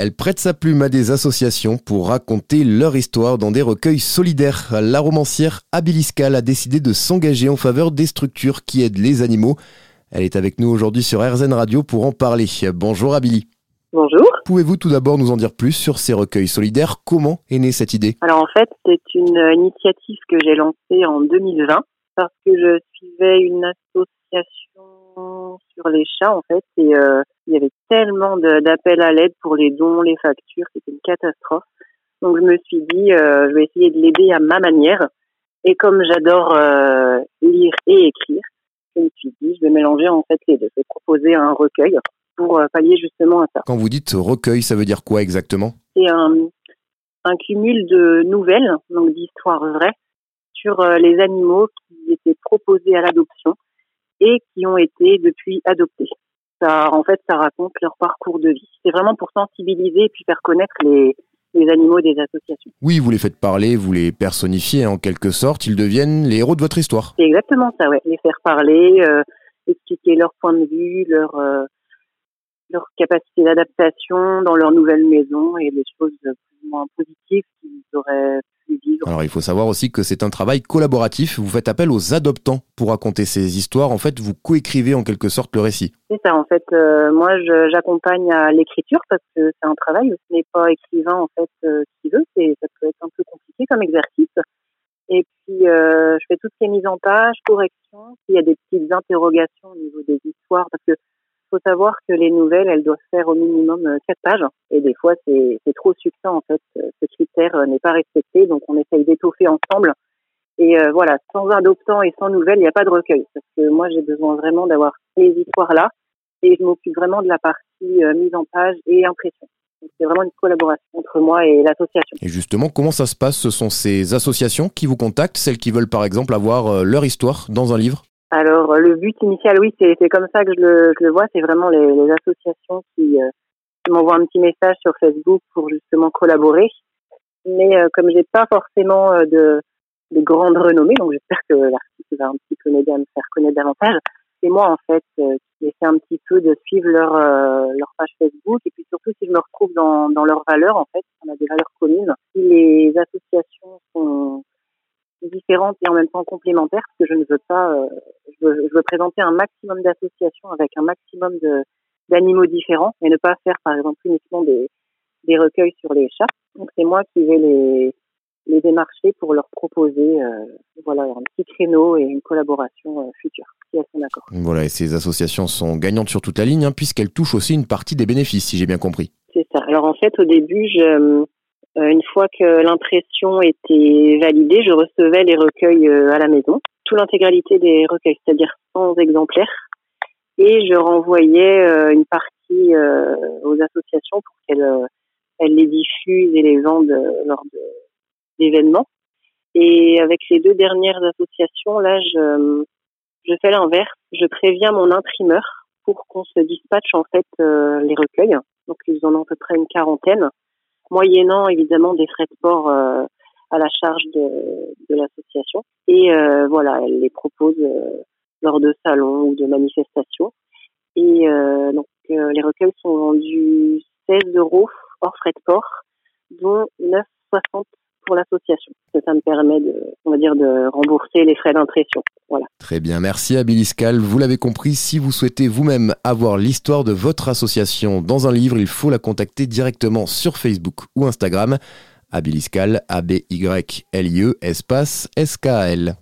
Elle prête sa plume à des associations pour raconter leur histoire dans des recueils solidaires. La romancière Abiliscal a décidé de s'engager en faveur des structures qui aident les animaux. Elle est avec nous aujourd'hui sur RZN Radio pour en parler. Bonjour Abili. Bonjour. Pouvez-vous tout d'abord nous en dire plus sur ces recueils solidaires? Comment est née cette idée? Alors en fait, c'est une initiative que j'ai lancée en 2020 parce que je suivais une association sur les chats en fait et euh, il y avait tellement d'appels à l'aide pour les dons, les factures, c'était une catastrophe. Donc je me suis dit, euh, je vais essayer de l'aider à ma manière. Et comme j'adore euh, lire et écrire, je me suis dit, je vais mélanger en fait les deux. Je vais proposer un recueil pour euh, pallier justement à ça. Quand vous dites recueil, ça veut dire quoi exactement? C'est un, un cumul de nouvelles, donc d'histoires vraies, sur les animaux qui étaient proposés à l'adoption et qui ont été depuis adoptés ça, en fait, ça raconte leur parcours de vie. C'est vraiment pour sensibiliser et puis faire connaître les, les animaux des associations. Oui, vous les faites parler, vous les personnifiez en quelque sorte, ils deviennent les héros de votre histoire. C'est exactement ça, ouais. Les faire parler, euh, expliquer leur point de vue, leur, euh, leur capacité d'adaptation dans leur nouvelle maison et les choses plus ou moins positives il faut savoir aussi que c'est un travail collaboratif. Vous faites appel aux adoptants pour raconter ces histoires. En fait, vous coécrivez en quelque sorte le récit. C'est ça. En fait, euh, moi, j'accompagne à l'écriture parce que c'est un travail. Ce n'est pas écrivain en fait euh, qui veut. Ça peut être un peu compliqué comme exercice. Et puis, euh, je fais toutes ces mises en page, corrections. Il y a des petites interrogations au niveau des histoires parce que faut savoir que les nouvelles, elles doivent faire au minimum quatre pages. Et des fois, c'est trop succinct, en fait. Euh, euh, n'est pas respecté. Donc, on essaye d'étoffer ensemble. Et voilà, sans adoptant et sans nouvelles, il n'y a pas de recueil. Parce que moi, j'ai besoin vraiment d'avoir ces histoires-là. Et je m'occupe vraiment de la partie mise en page et impression. C'est vraiment une collaboration entre moi et l'association. Et justement, comment ça se passe? Ce sont ces associations qui vous contactent, celles qui veulent par exemple avoir leur histoire dans un livre? Alors le but initial, oui, c'est comme ça que je le, je le vois, c'est vraiment les, les, associations qui, euh, qui m'envoient un petit message sur Facebook pour justement collaborer. Mais euh, comme j'ai pas forcément euh, de, de grande renommée, donc j'espère que l'article va un petit peu m'aider à me faire connaître davantage. C'est moi en fait euh, qui essaie un petit peu de suivre leur leur page Facebook et puis surtout si je me retrouve dans dans leurs valeurs en fait, on a des valeurs communes. Si les associations sont différentes et en même temps complémentaires parce que je ne veux pas, je, veux, je, veux, présenter un maximum d'associations avec un maximum de d'animaux différents et ne pas faire par exemple uniquement des, des recueils sur les chats. Donc c'est moi qui vais les, les démarcher pour leur proposer euh, voilà un petit créneau et une collaboration euh, future si elles sont d'accord. Voilà et ces associations sont gagnantes sur toute la ligne hein, puisqu'elles touchent aussi une partie des bénéfices si j'ai bien compris. C'est ça. Alors en fait au début je euh, une fois que l'impression était validée, je recevais les recueils à la maison, toute l'intégralité des recueils, c'est-à-dire 100 exemplaires, et je renvoyais une partie aux associations pour qu'elles elles les diffusent et les vendent lors d'événements. Et avec les deux dernières associations, là, je, je fais l'inverse. Je préviens mon imprimeur pour qu'on se dispatche en fait les recueils. Donc ils en ont à peu près une quarantaine moyennant évidemment des frais de port euh, à la charge de, de l'association. Et euh, voilà, elle les propose euh, lors de salons ou de manifestations. Et donc les recueils sont vendus 16 euros hors frais de port, dont 9,60 pour l'association. Ça me permet de, on va dire, de rembourser les frais d'impression. Voilà. Très bien, merci à Biliscal. Vous l'avez compris, si vous souhaitez vous-même avoir l'histoire de votre association dans un livre, il faut la contacter directement sur Facebook ou Instagram. Abiliscal, A-B-Y-L-I-E, espace S-K-L.